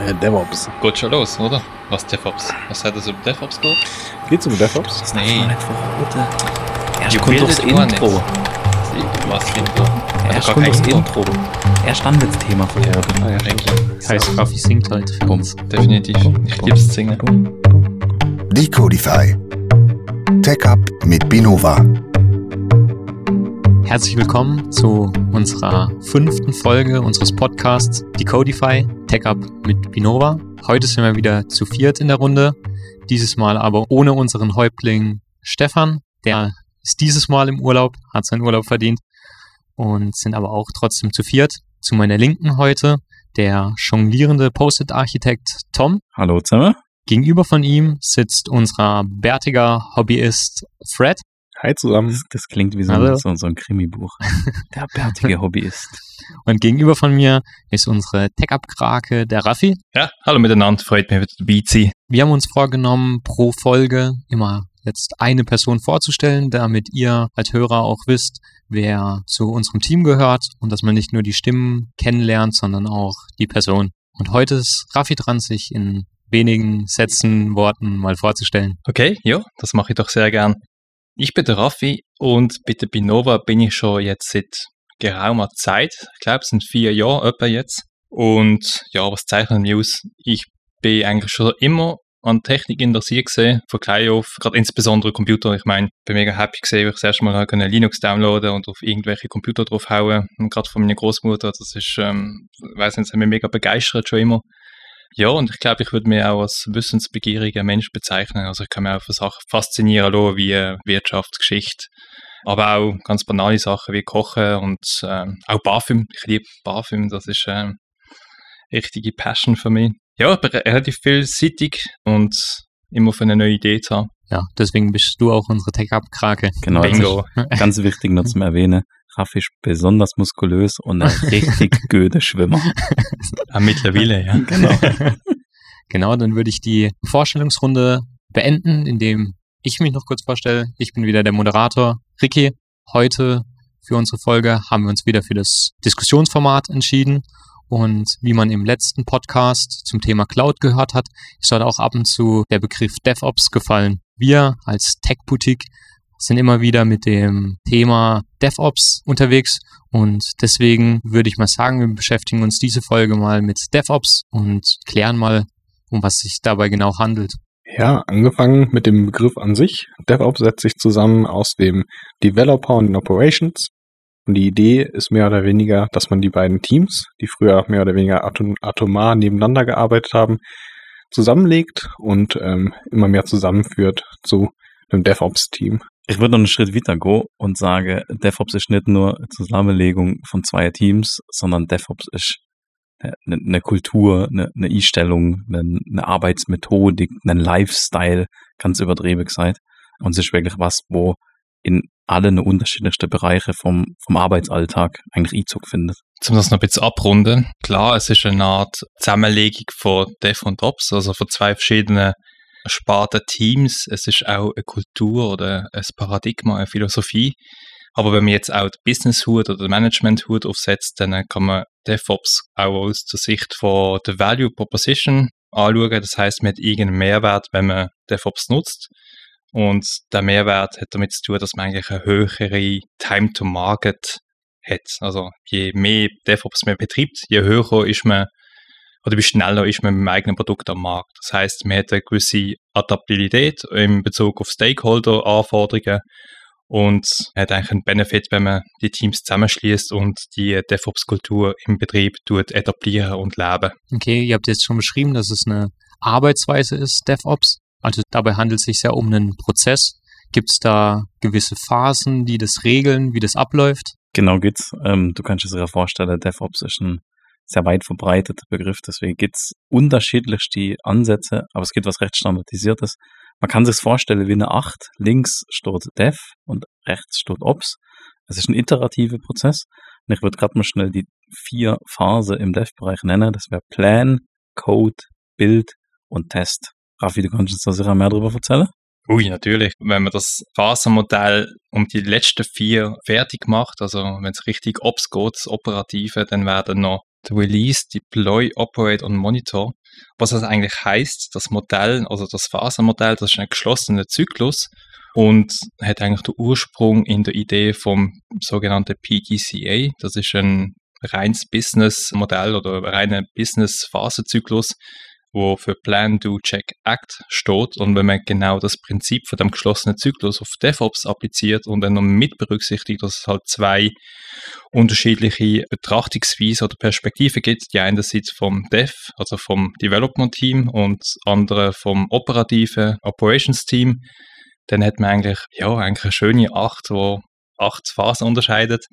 Äh, DevOps. Geht schon los, oder? Was DevOps? Was hat das über DevOps geht? Geht's um DevOps? Das verraten. Erst Ihr kommt das Intro. Was Intro? Erst kommt das Intro. Erst dann wird das Thema verraten. Ah, ja, Eigentlich. Heißt, Raffi singt heute für uns. Definitiv. Ich liebe es singen. Decodify. Tech Up mit Binova. Herzlich willkommen zu unserer fünften Folge unseres Podcasts Decodify Tech Up mit Binova. Heute sind wir wieder zu viert in der Runde. Dieses Mal aber ohne unseren Häuptling Stefan. Der ist dieses Mal im Urlaub, hat seinen Urlaub verdient und sind aber auch trotzdem zu viert. Zu meiner Linken heute der jonglierende Post-it-Architekt Tom. Hallo zusammen. Gegenüber von ihm sitzt unser bärtiger Hobbyist Fred. Hi zusammen. Das, das klingt wie so ein, so, so ein Krimibuch. Der bärtige Hobbyist. Und gegenüber von mir ist unsere Tech-Up-Krake, der Raffi. Ja, hallo miteinander. Freut mich wieder dabei zu sein. Wir haben uns vorgenommen, pro Folge immer jetzt eine Person vorzustellen, damit ihr als Hörer auch wisst, wer zu unserem Team gehört und dass man nicht nur die Stimmen kennenlernt, sondern auch die Person. Und heute ist Raffi dran, sich in wenigen Sätzen, Worten mal vorzustellen. Okay, ja, das mache ich doch sehr gern. Ich bin der Raffi und bei der Binova bin ich schon jetzt seit geraumer Zeit. Ich glaube, es sind vier Jahre etwa jetzt. Und ja, was zeichnet mich aus? Ich bin eigentlich schon immer an Technik interessiert gesehen, von klein auf, gerade insbesondere Computer. Ich meine, bin mega happy gesehen, wie ich das erste Mal halt Linux downloaden und auf irgendwelche Computer draufhauen. Und gerade von meiner Großmutter, das ist, ähm, weiß nicht, das hat mich mega begeistert schon immer. Ja, und ich glaube, ich würde mich auch als wissensbegieriger Mensch bezeichnen. Also ich kann mich auch für Sachen faszinieren lassen, wie äh, Wirtschaftsgeschichte, aber auch ganz banale Sachen wie Kochen und ähm, auch Parfüm. Ich liebe Parfüm, das ist ähm, richtige Passion für mich. Ja, ich bin re- relativ vielseitig und immer für eine neue Idee zu haben. Ja, deswegen bist du auch unsere Tech-Up-Krake. Genau, das Bingo. ist ganz wichtig noch zum Erwähnen. Ist besonders muskulös und ein richtig göde Schwimmer. Ah, mittlerweile, ja. Genau. Genau, dann würde ich die Vorstellungsrunde beenden, indem ich mich noch kurz vorstelle. Ich bin wieder der Moderator Ricky. Heute für unsere Folge haben wir uns wieder für das Diskussionsformat entschieden. Und wie man im letzten Podcast zum Thema Cloud gehört hat, ist dort auch ab und zu der Begriff DevOps gefallen. Wir als Tech-Boutique sind immer wieder mit dem Thema DevOps unterwegs und deswegen würde ich mal sagen, wir beschäftigen uns diese Folge mal mit DevOps und klären mal, um was sich dabei genau handelt. Ja, angefangen mit dem Begriff an sich. DevOps setzt sich zusammen aus dem Developer und den Operations. Und die Idee ist mehr oder weniger, dass man die beiden Teams, die früher mehr oder weniger atom atomar nebeneinander gearbeitet haben, zusammenlegt und ähm, immer mehr zusammenführt zu einem DevOps-Team. Ich würde noch einen Schritt weiter gehen und sage, DevOps ist nicht nur eine Zusammenlegung von zwei Teams, sondern DevOps ist eine, eine Kultur, eine, eine Einstellung, eine, eine Arbeitsmethodik, ein Lifestyle, ganz übertrieben gesagt. Und es ist wirklich was, wo in alle unterschiedlichsten Bereiche vom, vom Arbeitsalltag eigentlich Einzug findet. Um das noch ein bisschen abrunden. Klar, es ist eine Art Zusammenlegung von Dev und Ops, also von zwei verschiedenen Sparten Teams. Es ist auch eine Kultur oder ein Paradigma, eine Philosophie. Aber wenn man jetzt auch die Business-Hut oder die Management-Hut aufsetzt, dann kann man DevOps auch aus der Sicht von der Value Proposition anschauen. Das heißt, man hat irgendeinen Mehrwert, wenn man DevOps nutzt. Und der Mehrwert hat damit zu tun, dass man eigentlich eine höhere Time to Market hat. Also je mehr DevOps man betreibt, je höher ist man oder wie schneller ist man mit dem eigenen Produkt am Markt. Das heißt, man hat eine gewisse Adaptabilität in Bezug auf Stakeholder-Anforderungen und hat eigentlich einen Benefit, wenn man die Teams zusammenschließt und die DevOps-Kultur im Betrieb tut etablieren und leben. Okay, ihr habt jetzt schon beschrieben, dass es eine Arbeitsweise ist, DevOps. Also dabei handelt es sich ja um einen Prozess. Gibt es da gewisse Phasen, die das regeln, wie das abläuft? Genau geht's. Ähm, du kannst es dir ja vorstellen, DevOps ist ein sehr weit verbreiteter Begriff, deswegen gibt's unterschiedlichste Ansätze, aber es gibt was recht Standardisiertes. Man kann sich vorstellen wie eine Acht. Links steht Dev und rechts steht Ops. Es ist ein iterativer Prozess. Und ich würde gerade mal schnell die vier Phasen im Dev-Bereich nennen. Das wäre Plan, Code, Build und Test. Raffi, du kannst uns da sicher mehr darüber erzählen? Ui, natürlich. Wenn man das Phasenmodell um die letzten vier fertig macht, also wenn es richtig Ops geht, das Operative, dann werden noch Release, Deploy, Operate und Monitor. Was das eigentlich heißt, das Modell, also das Phasenmodell, das ist ein geschlossener Zyklus und hat eigentlich den Ursprung in der Idee vom sogenannten PDCA. Das ist ein reines Business-Modell oder ein reiner Business-Phasenzyklus, wo für Plan, Do, Check, Act steht. Und wenn man genau das Prinzip von dem geschlossenen Zyklus auf DevOps appliziert und dann noch mit berücksichtigt, dass es halt zwei unterschiedliche Betrachtungsweisen oder Perspektiven gibt, die einerseits vom Dev, also vom Development Team und andere vom operativen Operations Team, dann hat man eigentlich, ja, eigentlich eine schöne Acht, wo acht Phasen unterscheidet.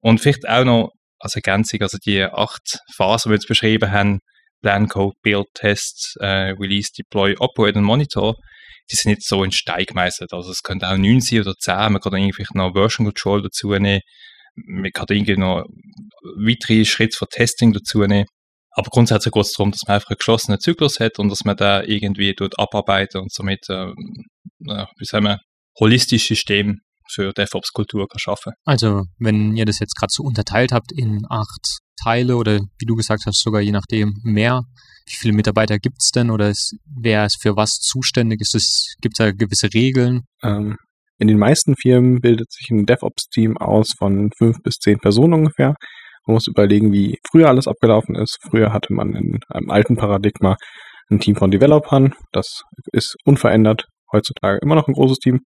Und vielleicht auch noch als Ergänzung, also die acht Phasen, die wir jetzt beschrieben haben, Plan, Code, Build, Test, äh, Release, Deploy, Operate und Monitor, die sind nicht so in Stein gemeißelt. Also es könnte auch 9 sein oder 10, man kann irgendwie noch Version Control dazu nehmen, man kann irgendwie noch weitere Schritte für Testing dazu nehmen. Aber grundsätzlich geht es darum, dass man einfach einen geschlossenen Zyklus hat und dass man da irgendwie dort abarbeiten und somit, äh, wie sagen wir, holistisches System für DevOps-Kultur schaffen. Also, wenn ihr das jetzt gerade so unterteilt habt in acht Teile oder wie du gesagt hast, sogar je nachdem mehr, wie viele Mitarbeiter gibt es denn oder ist, wer ist für was zuständig? Gibt es da gewisse Regeln? Ähm, in den meisten Firmen bildet sich ein DevOps-Team aus von fünf bis zehn Personen ungefähr. Man muss überlegen, wie früher alles abgelaufen ist. Früher hatte man in einem alten Paradigma ein Team von Developern. Das ist unverändert. Heutzutage immer noch ein großes Team,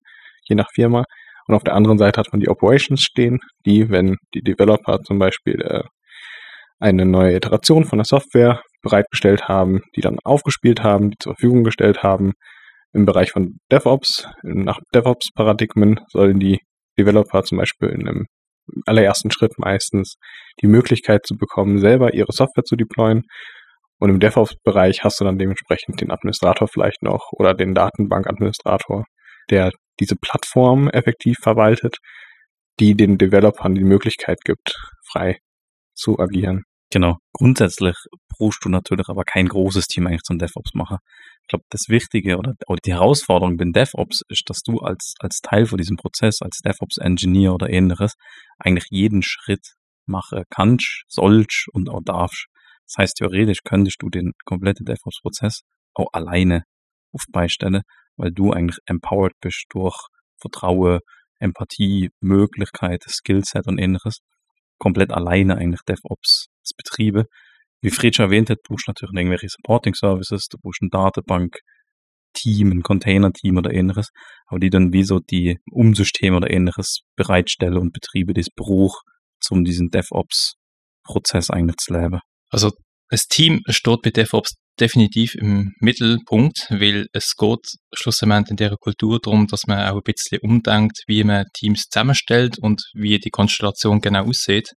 je nach Firma. Und auf der anderen Seite hat man die Operations stehen, die, wenn die Developer zum Beispiel äh, eine neue Iteration von der Software bereitgestellt haben, die dann aufgespielt haben, die zur Verfügung gestellt haben. Im Bereich von DevOps, nach DevOps-Paradigmen sollen die Developer zum Beispiel in einem allerersten Schritt meistens die Möglichkeit zu bekommen, selber ihre Software zu deployen. Und im DevOps-Bereich hast du dann dementsprechend den Administrator vielleicht noch oder den Datenbankadministrator, der diese Plattform effektiv verwaltet, die den Developern die Möglichkeit gibt, frei zu agieren. Genau. Grundsätzlich brauchst du natürlich aber kein großes Team eigentlich zum DevOps machen. Ich glaube, das Wichtige oder, die Herausforderung beim DevOps ist, dass du als, als Teil von diesem Prozess, als DevOps-Engineer oder ähnliches, eigentlich jeden Schritt machen kannst, sollst und auch darfst. Das heißt, theoretisch könntest du den kompletten DevOps-Prozess auch alleine auf beistellen, weil du eigentlich empowered bist durch Vertrauen, Empathie, Möglichkeit, Skillset und ähnliches komplett alleine eigentlich DevOps Betriebe. Wie Fred schon erwähnt hat, du brauchst natürlich irgendwelche Supporting Services, du brauchst ein Datenbank, Team, ein Container-Team oder ähnliches, aber die dann wie so die Umsysteme oder ähnliches bereitstellen und Betriebe, die es braucht, um diesen DevOps-Prozess eigentlich zu leben. Also das Team steht bei DevOps definitiv im Mittelpunkt, weil es geht schlussendlich in der Kultur darum, dass man auch ein bisschen umdenkt, wie man Teams zusammenstellt und wie die Konstellation genau aussieht.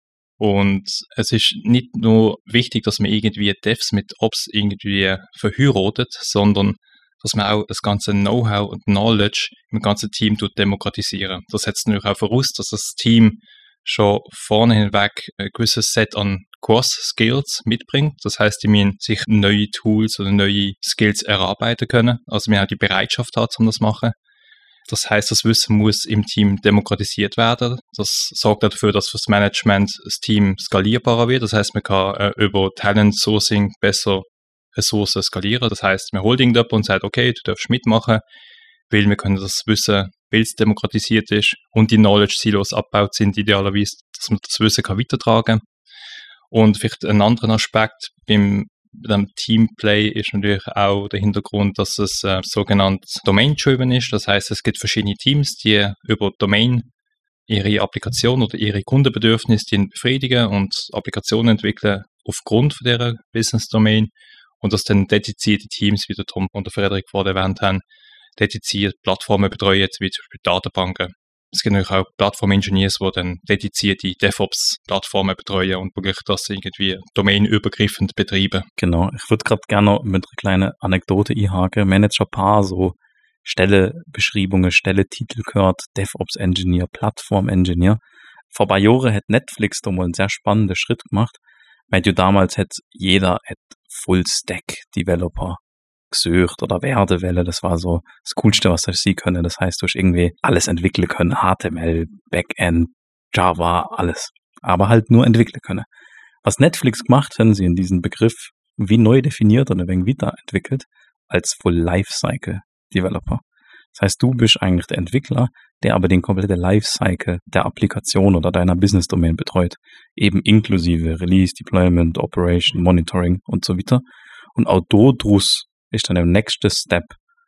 Und es ist nicht nur wichtig, dass man irgendwie Devs mit Ops irgendwie verheiratet, sondern dass man auch das ganze Know-how und Knowledge im ganzen Team demokratisieren. Das setzt natürlich auch voraus, dass das Team schon vorne hinweg ein gewisses Set an Cross-Skills mitbringt. Das heißt, die müssen sich neue Tools oder neue Skills erarbeiten können. Also wir haben die Bereitschaft hat, um das zu machen. Das heißt, das Wissen muss im Team demokratisiert werden. Das sorgt dafür, dass das Management das Team skalierbarer wird. Das heißt, man kann äh, über Talent Sourcing besser Ressourcen skalieren. Das heißt, man holt irgendjemanden und sagt, okay, du darfst mitmachen, weil wir können das Wissen, weil es demokratisiert ist und die Knowledge Silos abgebaut sind, idealerweise, dass man das Wissen kann weitertragen kann. Und vielleicht ein anderer Aspekt beim dem Teamplay ist natürlich auch der Hintergrund, dass es äh, sogenannt Domain-driven ist. Das heißt, es gibt verschiedene Teams, die über Domain ihre Applikation oder ihre Kundenbedürfnisse befriedigen und Applikationen entwickeln aufgrund von dieser Business-Domain und dass dann dedizierte Teams, wie der Tom und der Frederik vorher erwähnt haben, dediziert Plattformen betreuen, wie zum Beispiel Datenbanken es gibt natürlich auch Plattform-Engineers, die dann dedizierte DevOps-Plattformen betreuen und wirklich das irgendwie domainübergreifend betreiben. Genau, ich würde gerade gerne mit einer kleinen Anekdote einhaken. Manager Paar, so Stellebeschreibungen, Stelletitel gehört, DevOps-Engineer, Plattform-Engineer. Vor ein paar Jahren hat Netflix da mal einen sehr spannenden Schritt gemacht, weil du damals hat jeder Full-Stack-Developer gesucht oder Werdewelle. Das war so das Coolste, was sie können. Das heißt, du hast irgendwie alles entwickeln können. HTML, Backend, Java, alles. Aber halt nur entwickeln können. Was Netflix gemacht, haben sie in diesen Begriff wie neu definiert oder wegen weiterentwickelt als Full Lifecycle Developer. Das heißt, du bist eigentlich der Entwickler, der aber den kompletten Lifecycle der Applikation oder deiner Business Domain betreut. Eben inklusive Release, Deployment, Operation, Monitoring und so weiter. Und auch dodrus ist dann der nächste Step,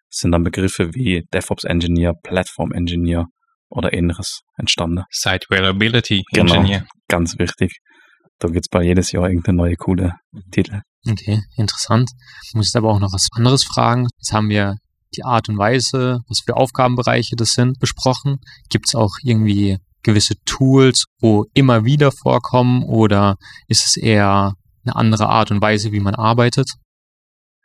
sind dann Begriffe wie DevOps Engineer, Platform Engineer oder ähnliches entstanden. Site Reliability Genau. Engineer. Ganz wichtig. Da gibt's bei jedes Jahr irgendeine neue coole Titel. Okay, interessant. Ich muss jetzt aber auch noch was anderes fragen. Jetzt haben wir die Art und Weise, was für Aufgabenbereiche das sind, besprochen. Gibt es auch irgendwie gewisse Tools, wo immer wieder vorkommen oder ist es eher eine andere Art und Weise, wie man arbeitet?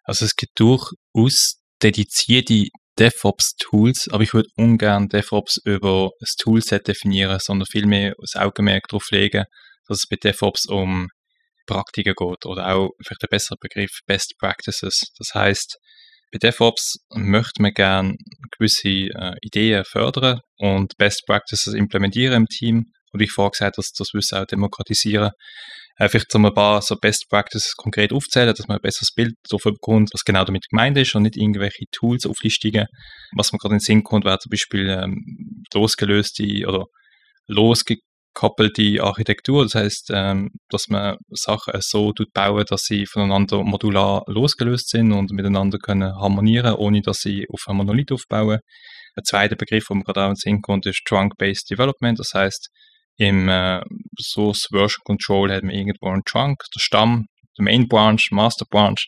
Also es gibt durchaus dedizierte DevOps-Tools, aber ich würde ungern DevOps über das Toolset definieren, sondern vielmehr das Augenmerk darauf legen, dass es bei DevOps um Praktiken geht oder auch vielleicht ein besserer Begriff Best Practices. Das heißt, bei DevOps möchte man gerne gewisse äh, Ideen fördern und Best Practices implementieren im Team. Und ich vorher gesagt, dass das Wissen auch demokratisieren. Äh, vielleicht so ein paar so Best Practices konkret aufzählen, dass man ein besseres Bild davon bekommt, was genau damit gemeint ist und nicht irgendwelche Tools auflistungen. Was man gerade in den Sinn kommt, wäre zum Beispiel ähm, losgelöste oder losgekoppelte Architektur. Das heißt, ähm, dass man Sachen so tut bauen, dass sie voneinander modular losgelöst sind und miteinander können harmonieren, ohne dass sie auf einem Monolith aufbauen. Ein zweiter Begriff, der mir gerade auch in den Sinn kommt, ist Trunk-Based Development. Das heißt, im äh, Source Version Control hat man irgendwo einen Trunk, der Stamm, der Main Branch, Master Branch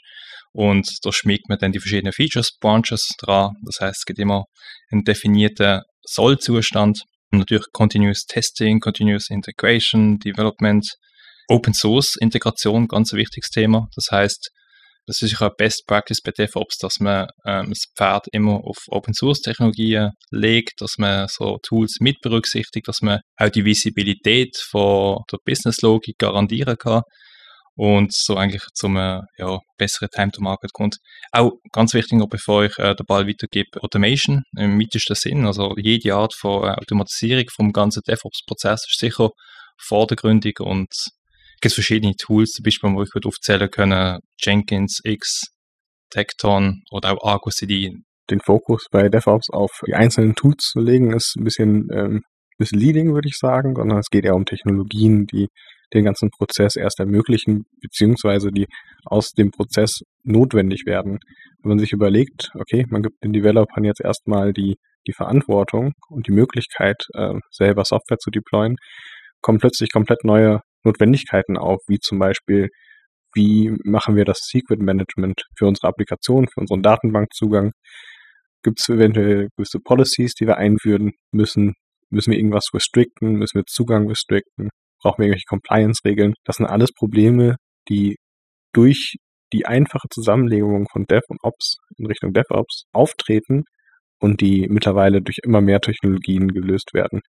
und da schmiegt man dann die verschiedenen Features Branches dran. Das heißt, es gibt immer einen definierten Soll-Zustand. Natürlich Continuous Testing, Continuous Integration, Development, Open Source Integration, ganz ein wichtiges Thema. Das heißt, das ist sicher eine Best Practice bei DevOps, dass man ähm, das Pferd immer auf Open Source Technologien legt, dass man so Tools mit berücksichtigt, dass man auch die Visibilität von der Business Logik garantieren kann und so eigentlich zum äh, ja, besseren Time to Market kommt. Auch ganz wichtig, noch bevor ich äh, den Ball weitergebe, Automation im weitesten Sinn, also jede Art von äh, Automatisierung vom ganzen DevOps-Prozess ist sicher vordergründig und es gibt verschiedene Tools, zum Beispiel, wo ich würde aufzählen können, Jenkins, X, Tekton oder auch Argo CD. Den Fokus bei DevOps auf die einzelnen Tools zu legen, ist ein bisschen ähm, misleading, würde ich sagen, sondern es geht eher um Technologien, die den ganzen Prozess erst ermöglichen, beziehungsweise die aus dem Prozess notwendig werden. Wenn man sich überlegt, okay, man gibt den Developern jetzt erstmal die, die Verantwortung und die Möglichkeit, äh, selber Software zu deployen, kommen plötzlich komplett neue Notwendigkeiten auf, wie zum Beispiel, wie machen wir das Secret Management für unsere Applikation, für unseren Datenbankzugang? Gibt es eventuell gewisse Policies, die wir einführen müssen? Müssen wir irgendwas restricten? Müssen wir Zugang restricten? Brauchen wir irgendwelche Compliance-Regeln? Das sind alles Probleme, die durch die einfache Zusammenlegung von Dev und Ops in Richtung DevOps auftreten und die mittlerweile durch immer mehr Technologien gelöst werden.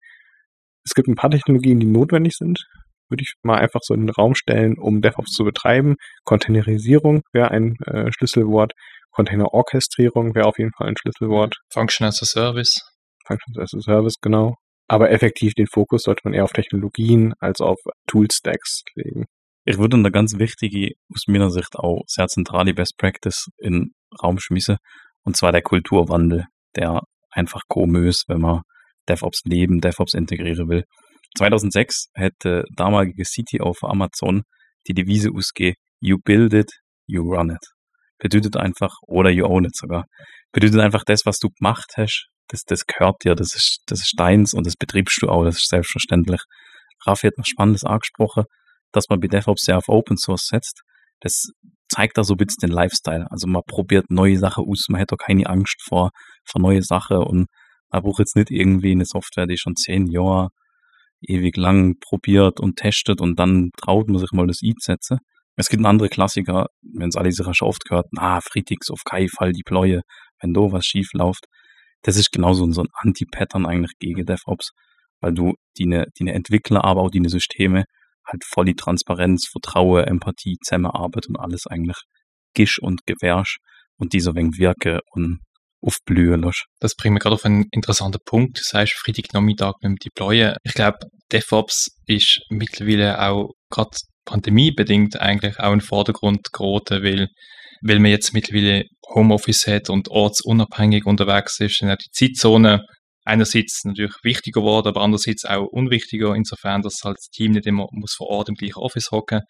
Es gibt ein paar Technologien, die notwendig sind, würde ich mal einfach so in den Raum stellen, um DevOps zu betreiben. Containerisierung wäre ein äh, Schlüsselwort. Container-Orchestrierung wäre auf jeden Fall ein Schlüsselwort. Function as a Service. Functions as a Service, genau. Aber effektiv den Fokus sollte man eher auf Technologien als auf Tool-Stacks legen. Ich würde eine ganz wichtige, aus meiner Sicht auch sehr zentrale Best Practice in den Raum schmissen, und zwar der Kulturwandel, der einfach komisch ist, wenn man DevOps leben, DevOps integrieren will. 2006 hätte damalige CTO von Amazon die Devise ausgegeben, you build it, you run it. Bedeutet einfach, oder you own it sogar. Bedeutet einfach, das, was du gemacht hast, das, das gehört dir, das ist, das ist deins und das betriebst du auch, das ist selbstverständlich. Raffi hat noch Spannendes angesprochen, dass man bei DevOps sehr auf Open Source setzt. Das zeigt da so ein bisschen den Lifestyle. Also man probiert neue Sachen aus, man hat auch keine Angst vor, vor neue Sachen und man braucht jetzt nicht irgendwie eine Software, die schon zehn Jahre ewig lang probiert und testet und dann traut man sich mal das einzusetzen. Es gibt einen anderen Klassiker, wenn es alle sicher schon oft gehört, na, Fritix auf keinen Fall deploye, wenn da was schief läuft. Das ist genauso so ein Anti-Pattern eigentlich gegen DevOps, weil du deine, deine Entwickler, aber auch deine Systeme halt voll die Transparenz, Vertrauen, Empathie, Zusammenarbeit und alles eigentlich gisch und gewährst und dieser wegen wirke und aufblühen lässt. Das bringt mich gerade auf einen interessanten Punkt. Du sagst Freitagnachmittag beim Deployen. Ich glaube, DevOps ist mittlerweile auch gerade Pandemie bedingt eigentlich auch in Vordergrund geraten, weil, weil man jetzt mittlerweile Homeoffice hat und ortsunabhängig unterwegs ist, sind auch die Zeitzonen einerseits natürlich wichtiger geworden, aber andererseits auch unwichtiger, insofern, dass halt das Team nicht immer muss vor Ort im gleichen Office hocken.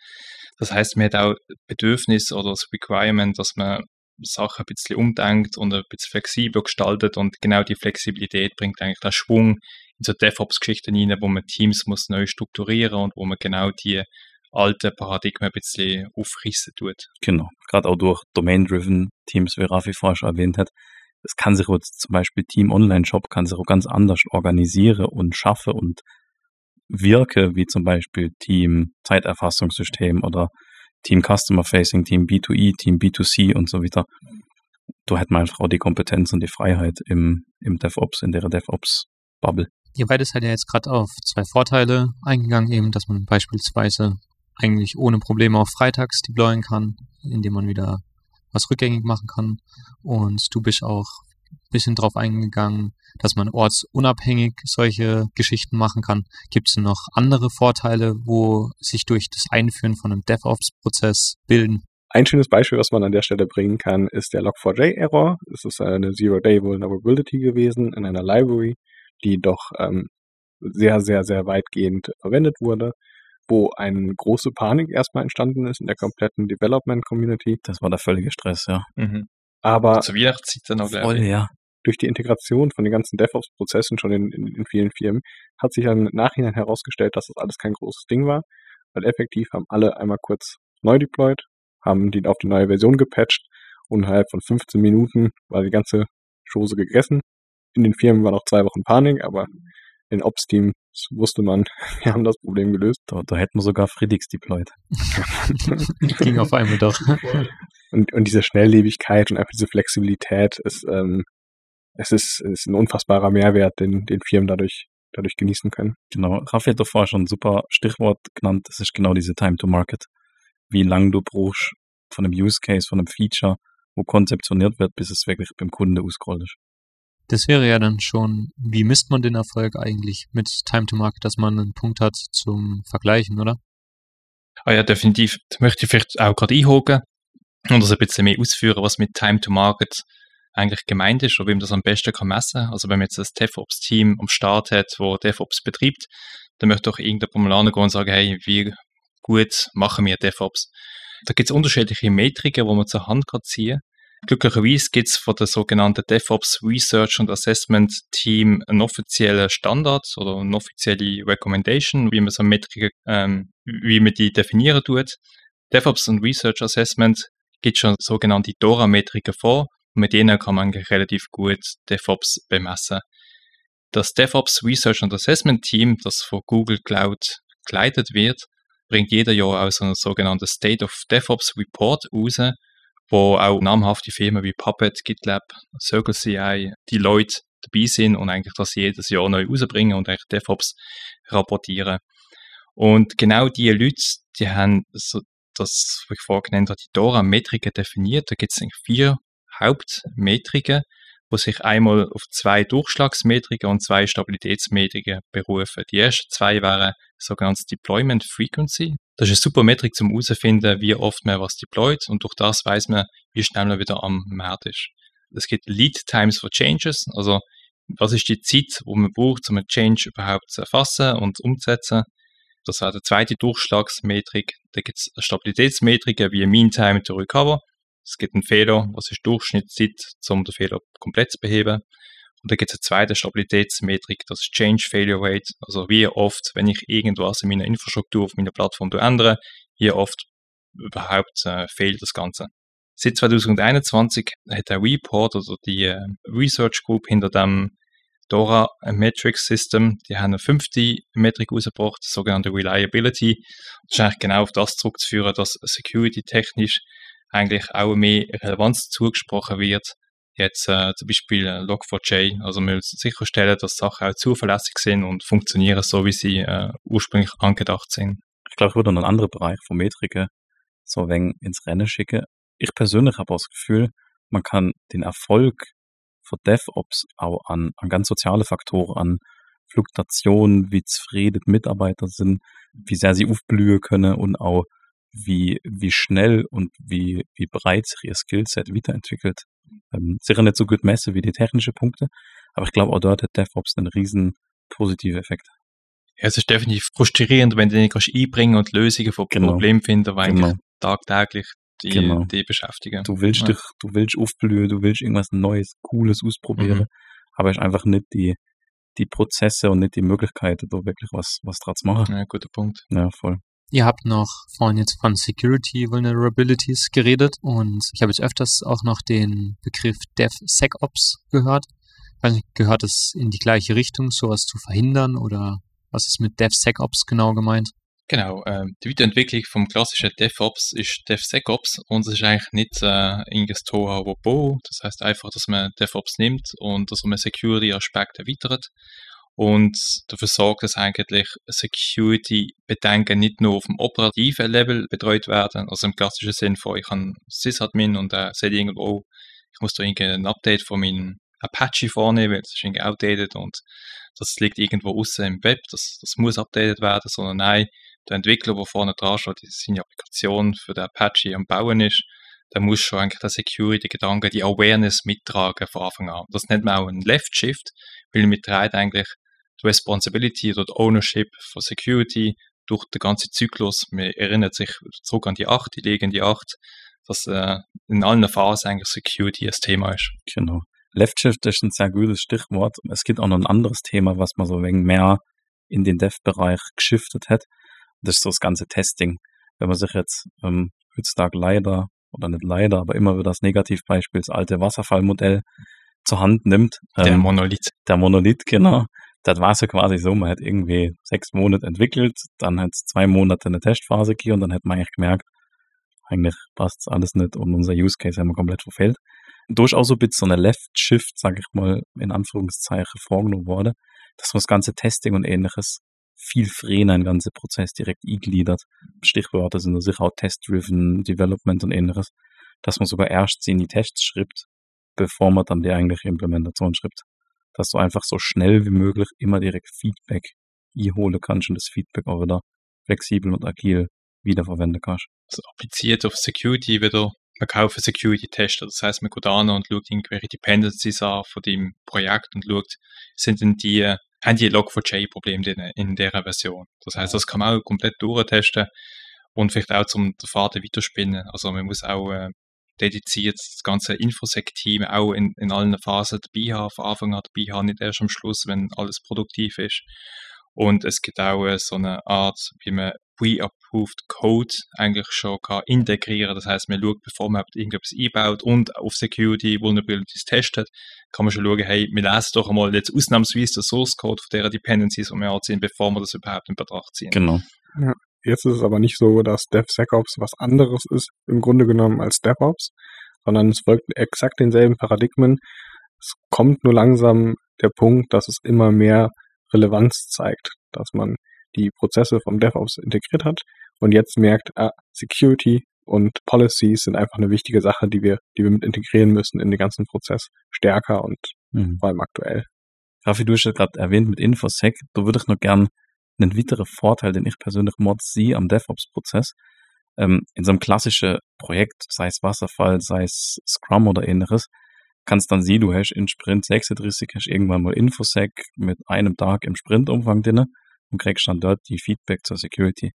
Das heißt, man hat auch Bedürfnis oder das Requirement, dass man Sachen ein bisschen umdenkt und ein bisschen flexibler gestaltet und genau die Flexibilität bringt eigentlich den Schwung in so DevOps-Geschichten rein, wo man Teams muss neu strukturieren und wo man genau die alten Paradigmen ein bisschen aufreißen tut. Genau, gerade auch durch Domain-Driven Teams, wie Rafi vorher schon erwähnt hat. Es kann sich jetzt zum Beispiel Team Online-Shop kann sich auch ganz anders organisieren und schaffen und wirke, wie zum Beispiel Team Zeiterfassungssystem oder Team Customer Facing, Team B2E, Team B2C und so weiter. Du hättest einfach auch die Kompetenz und die Freiheit im, im DevOps, in der DevOps-Bubble. Ihr beide seid ja jetzt gerade auf zwei Vorteile eingegangen, eben, dass man beispielsweise eigentlich ohne Probleme auch freitags deployen kann, indem man wieder was rückgängig machen kann. Und du bist auch bisschen drauf eingegangen, dass man ortsunabhängig solche Geschichten machen kann. Gibt es noch andere Vorteile, wo sich durch das Einführen von einem DevOps-Prozess bilden? Ein schönes Beispiel, was man an der Stelle bringen kann, ist der Log4j-Error. Es ist eine Zero-Day Vulnerability gewesen in einer Library, die doch ähm, sehr, sehr, sehr weitgehend verwendet wurde wo eine große Panik erstmal entstanden ist in der kompletten Development Community. Das war der völlige Stress, ja. Mhm. Aber Zur Weihnachtszeit dann auch gleich. Voll, ja. durch die Integration von den ganzen DevOps-Prozessen schon in, in, in vielen Firmen hat sich dann im Nachhinein herausgestellt, dass das alles kein großes Ding war, weil effektiv haben alle einmal kurz neu deployed, haben die auf die neue Version gepatcht und innerhalb von 15 Minuten war die ganze Chose gegessen. In den Firmen war noch zwei Wochen Panik, aber in Ops-Teams wusste man, wir haben das Problem gelöst. Da, da hätten wir sogar Friedix deployed. Ging auf einmal doch. Und, und diese Schnelllebigkeit und einfach diese Flexibilität ist, ähm, es ist, es ist ein unfassbarer Mehrwert, den, den Firmen dadurch, dadurch genießen können. Genau. Raffi hat doch vorher schon ein super Stichwort genannt. Das ist genau diese Time to Market. Wie lang du brauchst von einem Use Case, von einem Feature, wo konzeptioniert wird, bis es wirklich beim Kunde ausgerollt ist. Das wäre ja dann schon, wie misst man den Erfolg eigentlich mit Time to Market, dass man einen Punkt hat zum Vergleichen, oder? Ah ja, definitiv. Da möchte ich vielleicht auch gerade einhaken und das ein bisschen mehr ausführen, was mit Time to Market eigentlich gemeint ist oder wie man das am besten kann messen. Also wenn man jetzt das DevOps-Team am Start hat, wo DevOps betreibt, dann möchte doch irgendjemand mal angehen und sagen, hey, wie gut machen wir DevOps? Da gibt es unterschiedliche Metriken, wo man zur Hand kann ziehen Glücklicherweise gibt es von der sogenannten DevOps Research and Assessment Team einen offiziellen Standard oder eine offizielle Recommendation, wie man so Metriken, ähm, wie man die definieren tut. DevOps und Research Assessment gibt schon sogenannte DORA-Metriken vor mit denen kann man relativ gut DevOps bemessen. Das DevOps Research and Assessment Team, das von Google Cloud geleitet wird, bringt jeder Jahr auch so einen sogenannten State of DevOps Report raus, wo auch namhafte Firmen wie Puppet, GitLab, Circle CI, die Leute dabei sind und eigentlich das jedes Jahr neu rausbringen und eigentlich DevOps rapportieren. Und genau die Leute, die haben so das, was ich vorhin genannt habe, die Dora-Metriken definiert. Da gibt es vier Hauptmetriken, wo sich einmal auf zwei Durchschlagsmetriken und zwei Stabilitätsmetriken berufen. Die ersten zwei wären sogenanntes Deployment Frequency. Das ist eine super Metrik zum herausfinden, wie oft man was deployt und durch das weiß man, wie schnell man wieder am Markt ist. Es gibt Lead Times for Changes, also was ist die Zeit, wo man braucht, um einen Change überhaupt zu erfassen und umzusetzen. Das wäre die zweite Durchschlagsmetrik. Da gibt es Stabilitätsmetriken wie Mean Time to Recover. Es gibt einen Fehler, was ist Durchschnittszeit, um den Fehler komplett zu beheben. Und da gibt es eine zweite Stabilitätsmetrik, das Change Failure Rate. Also wie oft, wenn ich irgendwas in meiner Infrastruktur, auf meiner Plattform ändere, wie oft überhaupt äh, fehlt das Ganze. Seit 2021 hat der Report, also die äh, Research Group hinter dem Dora Metrics System, die haben eine fünfte Metrik rausgebracht, die sogenannte Reliability. Das ist eigentlich genau auf das zurückzuführen, dass security-technisch eigentlich auch mehr Relevanz zugesprochen wird. Jetzt äh, zum Beispiel Log4j, also man will sicherstellen, dass Sachen auch zuverlässig sind und funktionieren so, wie sie äh, ursprünglich angedacht sind. Ich glaube, ich würde noch einen anderen Bereich von Metriken so ein wenig ins Rennen schicken. Ich persönlich habe auch das Gefühl, man kann den Erfolg von DevOps auch an, an ganz soziale Faktoren, an Fluktuation, wie zufrieden Mitarbeiter sind, wie sehr sie aufblühen können und auch wie, wie schnell und wie, wie breit sich ihr Skillset weiterentwickelt. Ähm, sicher nicht so gut messe wie die technischen Punkte, aber ich glaube auch dort hat DevOps einen riesen positiven Effekt. Ja, es ist definitiv frustrierend, wenn du nicht kannst einbringen und Lösungen von Genau. Problemen finden, weil Genau. eigentlich tagtäglich die, Genau. die beschäftigen. Du willst Ja. dich, du willst aufblühen, du willst irgendwas Neues, Cooles ausprobieren, Mhm. aber es ist einfach nicht die, die Prozesse und nicht die Möglichkeiten, da wirklich was, was dran zu machen. Ja, guter Punkt. Ja, voll. Ihr habt noch vorhin jetzt von Security Vulnerabilities geredet und ich habe jetzt öfters auch noch den Begriff DevSecOps gehört. Gehört es in die gleiche Richtung, sowas zu verhindern oder was ist mit DevSecOps genau gemeint? Genau, ähm, die Weiterentwicklung vom klassischen DevOps ist DevSecOps und es ist eigentlich nicht äh, irgendein Tohuwabohu. Das heißt einfach, dass man DevOps nimmt und dass man Security-Aspekte erweitert und dafür sorgt, dass eigentlich Security-Bedenken nicht nur auf dem operativen Level betreut werden, also im klassischen Sinn von, ich habe Sysadmin und er sagt irgendwo, oh, ich muss da irgendein Update von meinem Apache vornehmen, weil es ist irgendwie outdated und das liegt irgendwo außen im Web, das, das muss updated werden, sondern nein, der Entwickler, der vorne dran steht, die seine Applikation für den Apache am Bauen ist, der muss schon eigentlich der Security-Gedanke, die Awareness mittragen von Anfang an. Das nennt man auch ein Left Shift, weil trägt eigentlich Responsibility oder Ownership von Security durch den ganzen Zyklus. Man erinnert sich zurück an die 8, die liegen die 8, dass äh, in allen Phasen eigentlich Security ein Thema ist. Genau. Left Shift ist ein sehr gutes Stichwort. Es gibt auch noch ein anderes Thema, was man so ein wenig mehr in den Dev-Bereich geschiftet hat. Das ist so das ganze Testing. Wenn man sich jetzt ähm, heutzutage leider, oder nicht leider, aber immer wieder das Negativbeispiel, das alte Wasserfallmodell zur Hand nimmt. Der ähm, Monolith. der Monolith, genau. Das war ja quasi so, man hat irgendwie sechs Monate entwickelt, dann hat es zwei Monate eine Testphase gegeben und dann hat man eigentlich gemerkt, eigentlich passt alles nicht und unser Use Case haben wir komplett verfehlt. Durchaus so ein bisschen so eine Left-Shift, sage ich mal, in Anführungszeichen vorgenommen wurde, dass man das ganze Testing und ähnliches viel früher in den ganzen Prozess direkt eingliedert. Stichworte sind sicher auch Test-Driven Development und ähnliches, dass man sogar erst in die Tests schreibt, bevor man dann die eigentliche Implementation schreibt. Dass du einfach so schnell wie möglich immer direkt Feedback einholen kannst und das Feedback auch wieder flexibel und agil wiederverwenden kannst. also appliziert auf Security wieder. Man kauft Security-Tester. Das heißt, man geht an und schaut irgendwelche Dependencies an von dem Projekt und schaut, sind denn die, haben die Log4j-Probleme drin in dieser Version. Das heißt, das kann man auch komplett durchtesten und vielleicht auch zum den Faden weiterspinnen. Also man muss auch äh, dediziert das ganze Infosec-Team auch in, in allen Phasen dabei haben, von Anfang an dabei haben, nicht erst am Schluss, wenn alles produktiv ist. Und es gibt auch äh, so eine Art, wie man Pre-Approved Code eigentlich schon kann integrieren Das heißt, man schaut, bevor man irgendetwas einbaut und auf Security Vulnerabilities testet, kann man schon schauen, hey, wir lesen doch einmal jetzt ausnahmsweise den Source Code von der Dependencies, die wir anziehen, bevor wir das überhaupt in Betracht ziehen. Genau. Jetzt ist es aber nicht so, dass DevSecOps was anderes ist, im Grunde genommen als DevOps, sondern es folgt exakt denselben Paradigmen. Es kommt nur langsam der Punkt, dass es immer mehr Relevanz zeigt, dass man die Prozesse vom DevOps integriert hat und jetzt merkt, ah, Security und Policies sind einfach eine wichtige Sache, die wir, die wir mit integrieren müssen in den ganzen Prozess stärker und Mhm. vor allem aktuell. Raffi, du hast ja gerade erwähnt mit Infosec, da würde ich noch gern einen weiteren Vorteil, den ich persönlich mod sehe am DevOps-Prozess. Ähm, in so einem klassischen Projekt, sei es Wasserfall, sei es Scrum oder ähnliches, kannst dann sehen, du hast in Sprint 36 hast irgendwann mal Infosec mit einem Tag im Sprintumfang drin und kriegst dann dort die Feedback zur Security.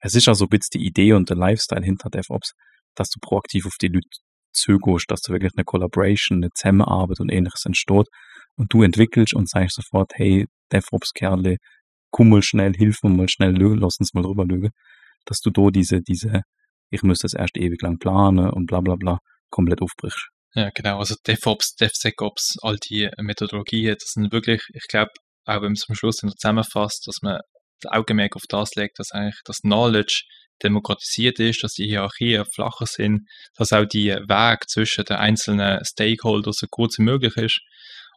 Es ist also ein bisschen die Idee und der Lifestyle hinter DevOps, dass du proaktiv auf die Leute zugehst, dass du wirklich eine Collaboration, eine Zusammenarbeit und ähnliches entsteht und du entwickelst und sagst sofort, hey, DevOps-Kerle, komm mal schnell, hilf mir mal schnell, lass uns mal drüber lügen, dass du da diese, diese, ich muss das erst ewig lang planen und bla bla bla, komplett aufbrichst. Ja, genau. Also DevOps, DevSecOps, all die Methodologien, das sind wirklich, ich glaube, auch wenn man es am Schluss zusammenfasst, dass man das Augenmerk auf das legt, dass eigentlich das Knowledge demokratisiert ist, dass die Hierarchien flacher sind, dass auch die Weg zwischen den einzelnen Stakeholders so kurz wie möglich ist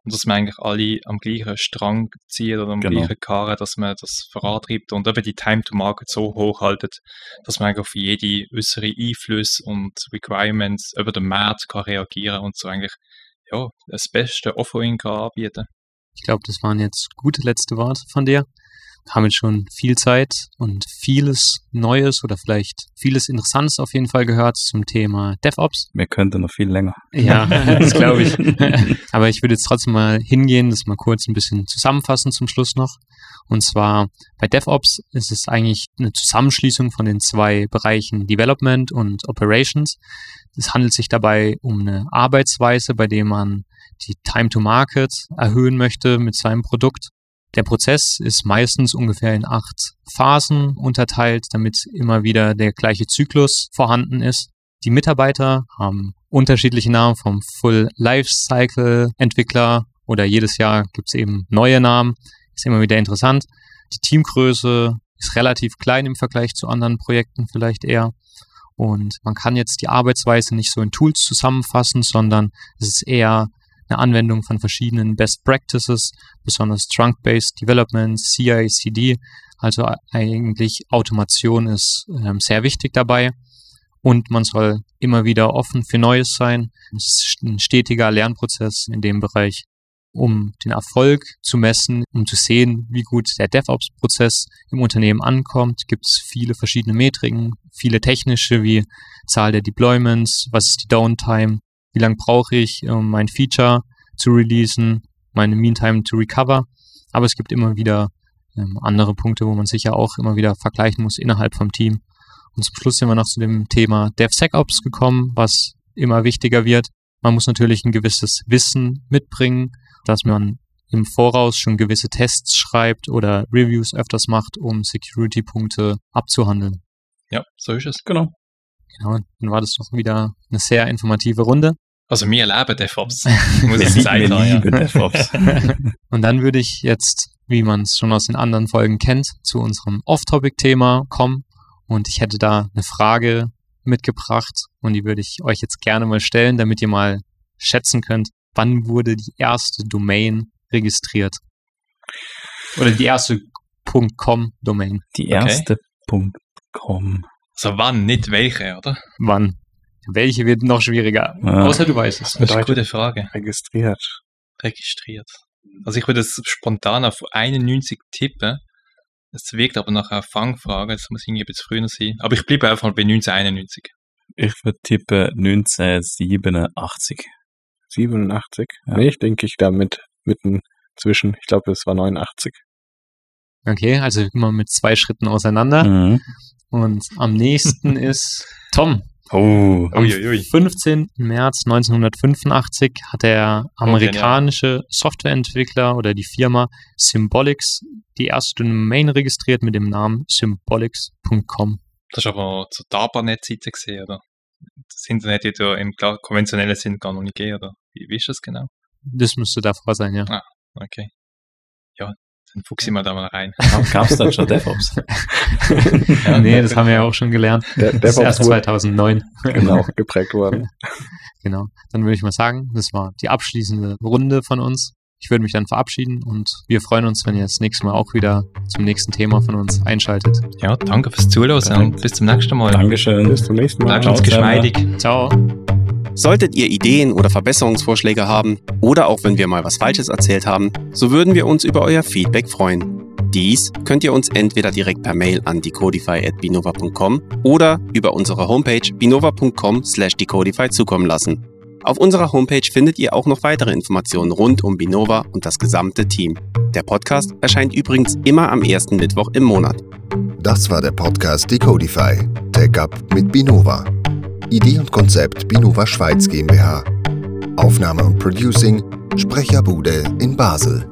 und dass man eigentlich alle am gleichen Strang zieht oder am Genau. gleichen Karren, dass man das vorantreibt und eben die Time to Market so hoch haltet, dass man eigentlich auf jede äußere Einflüsse und Requirements über den Markt kann reagieren und so eigentlich ja, das beste Offering kann anbieten. Ich glaube, das waren jetzt gute letzte Worte von dir. Wir haben jetzt schon viel Zeit und vieles Neues oder vielleicht vieles Interessantes auf jeden Fall gehört zum Thema DevOps. Mir könnte noch viel länger. Ja, das glaube ich. Aber ich würde jetzt trotzdem mal hingehen, das mal kurz ein bisschen zusammenfassen zum Schluss noch. Und zwar bei DevOps ist es eigentlich eine Zusammenschließung von den zwei Bereichen Development und Operations. Es handelt sich dabei um eine Arbeitsweise, bei der man die Time to Market erhöhen möchte mit seinem Produkt. Der Prozess ist meistens ungefähr in acht Phasen unterteilt, damit immer wieder der gleiche Zyklus vorhanden ist. Die Mitarbeiter haben unterschiedliche Namen vom Full Lifecycle Entwickler oder jedes Jahr gibt es eben neue Namen. Ist immer wieder interessant. Die Teamgröße ist relativ klein im Vergleich zu anderen Projekten vielleicht eher. Und man kann jetzt die Arbeitsweise nicht so in Tools zusammenfassen, sondern es ist eher eine Anwendung von verschiedenen Best Practices, besonders Trunk-Based Development, CI/CD. Also eigentlich Automation ist ähm, sehr wichtig dabei und man soll immer wieder offen für Neues sein. Es ist ein stetiger Lernprozess in dem Bereich, um den Erfolg zu messen, um zu sehen, wie gut der DevOps-Prozess im Unternehmen ankommt. Gibt es viele verschiedene Metriken, viele technische wie Zahl der Deployments, was ist die Downtime, wie lange brauche ich, um mein Feature zu releasen, meine Meantime to recover. Aber es gibt immer wieder ähm, andere Punkte, wo man sicher auch immer wieder vergleichen muss innerhalb vom Team. Und zum Schluss sind wir noch zu dem Thema DevSecOps gekommen, was immer wichtiger wird. Man muss natürlich ein gewisses Wissen mitbringen, dass man im Voraus schon gewisse Tests schreibt oder Reviews öfters macht, um Security-Punkte abzuhandeln. Ja, so ist es. Genau. Genau, dann war das doch wieder eine sehr informative Runde. Also wir leben DevOps, muss ich sagen. Wir Ja. lieben DevOps. Und dann würde ich jetzt, wie man es schon aus den anderen Folgen kennt, zu unserem Off-Topic-Thema kommen. Und ich hätte da eine Frage mitgebracht und die würde ich euch jetzt gerne mal stellen, damit ihr mal schätzen könnt, wann wurde die erste Domain registriert? Oder die erste .com-Domain. Die Okay. erste Punkt .com. Also wann, nicht welche, oder? Wann? Welche wird noch schwieriger? Ah. Außer du weißt es. Das ist eine gute Frage. Registriert. Registriert. Also ich würde es spontan auf 91 tippen. Es wirkt aber nach einer Fangfrage, das muss irgendwie ein bisschen früher sein. Aber ich bleibe einfach mal bei 1991. Ich würde tippen 1987. 87. Ja. Nee, ich denke ich da mit mitten zwischen. Ich glaube, es war 89. Okay, also immer mit zwei Schritten auseinander. Mhm. Und am nächsten ist Tom. Oh. Am Uiuiui. 15. März 1985 hat der amerikanische Softwareentwickler oder die Firma Symbolics die erste Domain registriert mit dem Namen symbolics.com. Das ist aber zur DARPANET-Seite gesehen, oder? Das Internet wird ja im konventionellen Sinn gar noch nicht gehen, oder? Wie, wie ist das genau? Das müsste davor sein, ja. Okay. Ja, dann fuchs ich mal da mal rein. Gab es dann schon DevOps? nee, das haben wir ja auch schon gelernt. Der, Das ist erst DevOps wurde 2009. genau geprägt worden. Genau. Dann würde ich mal sagen, das war die abschließende Runde von uns. Ich würde mich dann verabschieden und wir freuen uns, wenn ihr das nächste Mal auch wieder zum nächsten Thema von uns einschaltet. Ja, danke fürs Zuhören und bis zum nächsten Mal. Dankeschön. Bis zum nächsten Mal. Bleibt uns geschmeidig. Ciao. Solltet ihr Ideen oder Verbesserungsvorschläge haben oder auch wenn wir mal was Falsches erzählt haben, so würden wir uns über euer Feedback freuen. Dies könnt ihr uns entweder direkt per Mail an decodify.binova.com oder über unsere Homepage binova.com slash decodify zukommen lassen. Auf unserer Homepage findet ihr auch noch weitere Informationen rund um Binova und das gesamte Team. Der Podcast erscheint übrigens immer am ersten Mittwoch im Monat. Das war der Podcast Decodify, Tech Up mit Binova. Idee und Konzept Binova Schweiz GmbH. Aufnahme und Producing Sprecherbude in Basel.